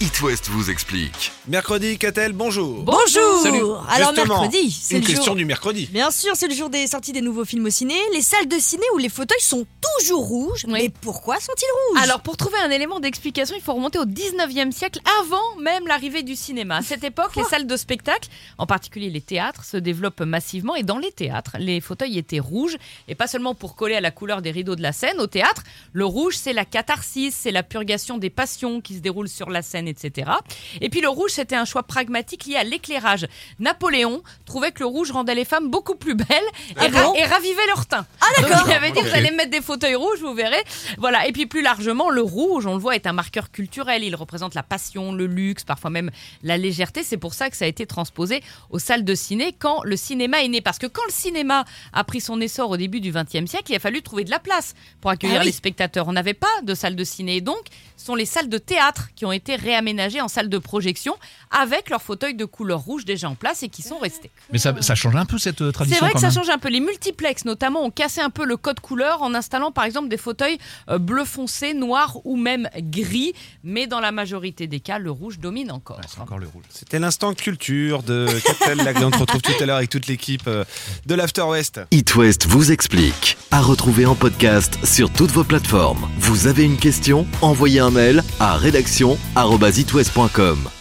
It West vous explique. Mercredi, Catel, bonjour. Bonjour Salut. Alors Justement, mercredi, c'est Une le question jour... du mercredi. Bien sûr, c'est le jour des sorties des nouveaux films au ciné. Les salles de ciné où les fauteuils sont toujours rouges. Oui. Mais pourquoi sont-ils rouges? Alors, pour trouver un élément d'explication, il faut remonter au 19e siècle, avant même l'arrivée du cinéma. À cette époque, les salles de spectacle, en particulier les théâtres, se développent massivement. Et dans les théâtres, les fauteuils étaient rouges. Et pas seulement pour coller à la couleur des rideaux de la scène. Au théâtre, le rouge, c'est la catharsis, c'est la purgation des passions qui se déroulent sur la scène, etc. Et puis le rouge, c'était un choix pragmatique lié à l'éclairage. Napoléon trouvait que le rouge rendait les femmes beaucoup plus belles et, Ah ra- bon et ravivait leur teint. Ah d'accord il avait dit, Ok. vous allez mettre des fauteuils rouges, vous verrez. Voilà. Et puis plus largement, le rouge, on le voit, est un marqueur culturel. Il représente la passion, le luxe, parfois même la légèreté. C'est pour ça que ça a été transposé aux salles de ciné quand le cinéma est né. Parce que quand le cinéma a pris son essor au début du XXe siècle, il a fallu trouver de la place pour accueillir Ah oui. les spectateurs. On n'avait pas de salle de ciné. Donc, ce sont les salles de théâtre qui ont été réaménagées en salles de projection avec leurs fauteuils de couleur rouge déjà en place et qui sont restés. Mais ça, ça change un peu cette euh, C'est tradition vrai que ça change un peu. Les multiplex, notamment, ont cassé un peu le code couleur en installant, par exemple, des fauteuils euh, bleu foncé, noir ou même gris. Mais dans la majorité des cas, le rouge domine encore. Ouais, c'est encore le rouge. C'était l'instant culture de Catel Laglen. On te retrouve tout à l'heure avec toute l'équipe euh, de l'After West. It West vous explique. À retrouver en podcast sur toutes vos plateformes. Vous avez une question? Envoyez un mail à rédaction@itwest.com.